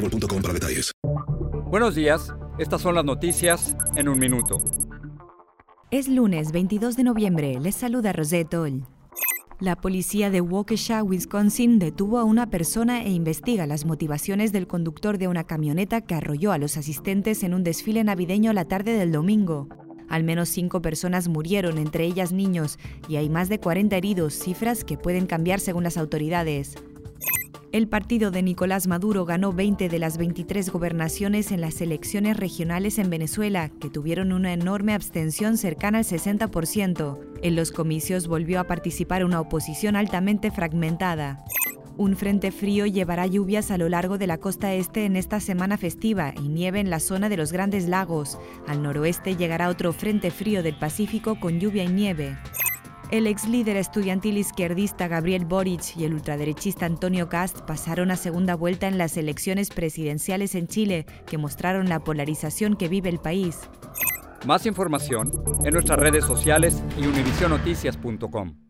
boostmobile.com para detalles. Buenos días, estas son las noticias en un minuto. Es lunes 22 de noviembre, les saluda Rosette Oll. La policía de Waukesha, Wisconsin, detuvo a una persona e investiga las motivaciones del conductor de una camioneta que arrolló a los asistentes en un desfile navideño la tarde del domingo. Al menos cinco personas murieron, entre ellas niños, y hay más de 40 heridos, cifras que pueden cambiar según las autoridades. El partido de Nicolás Maduro ganó 20 de las 23 gobernaciones en las elecciones regionales en Venezuela, que tuvieron una enorme abstención cercana al 60%. En los comicios volvió a participar una oposición altamente fragmentada. Un frente frío llevará lluvias a lo largo de la costa este en esta semana festiva y nieve en la zona de los Grandes Lagos. Al noroeste llegará otro frente frío del Pacífico con lluvia y nieve. El ex líder estudiantil izquierdista Gabriel Boric y el ultraderechista Antonio Cast pasaron a segunda vuelta en las elecciones presidenciales en Chile, que mostraron la polarización que vive el país. Más información en nuestras redes sociales y univisionoticias.com.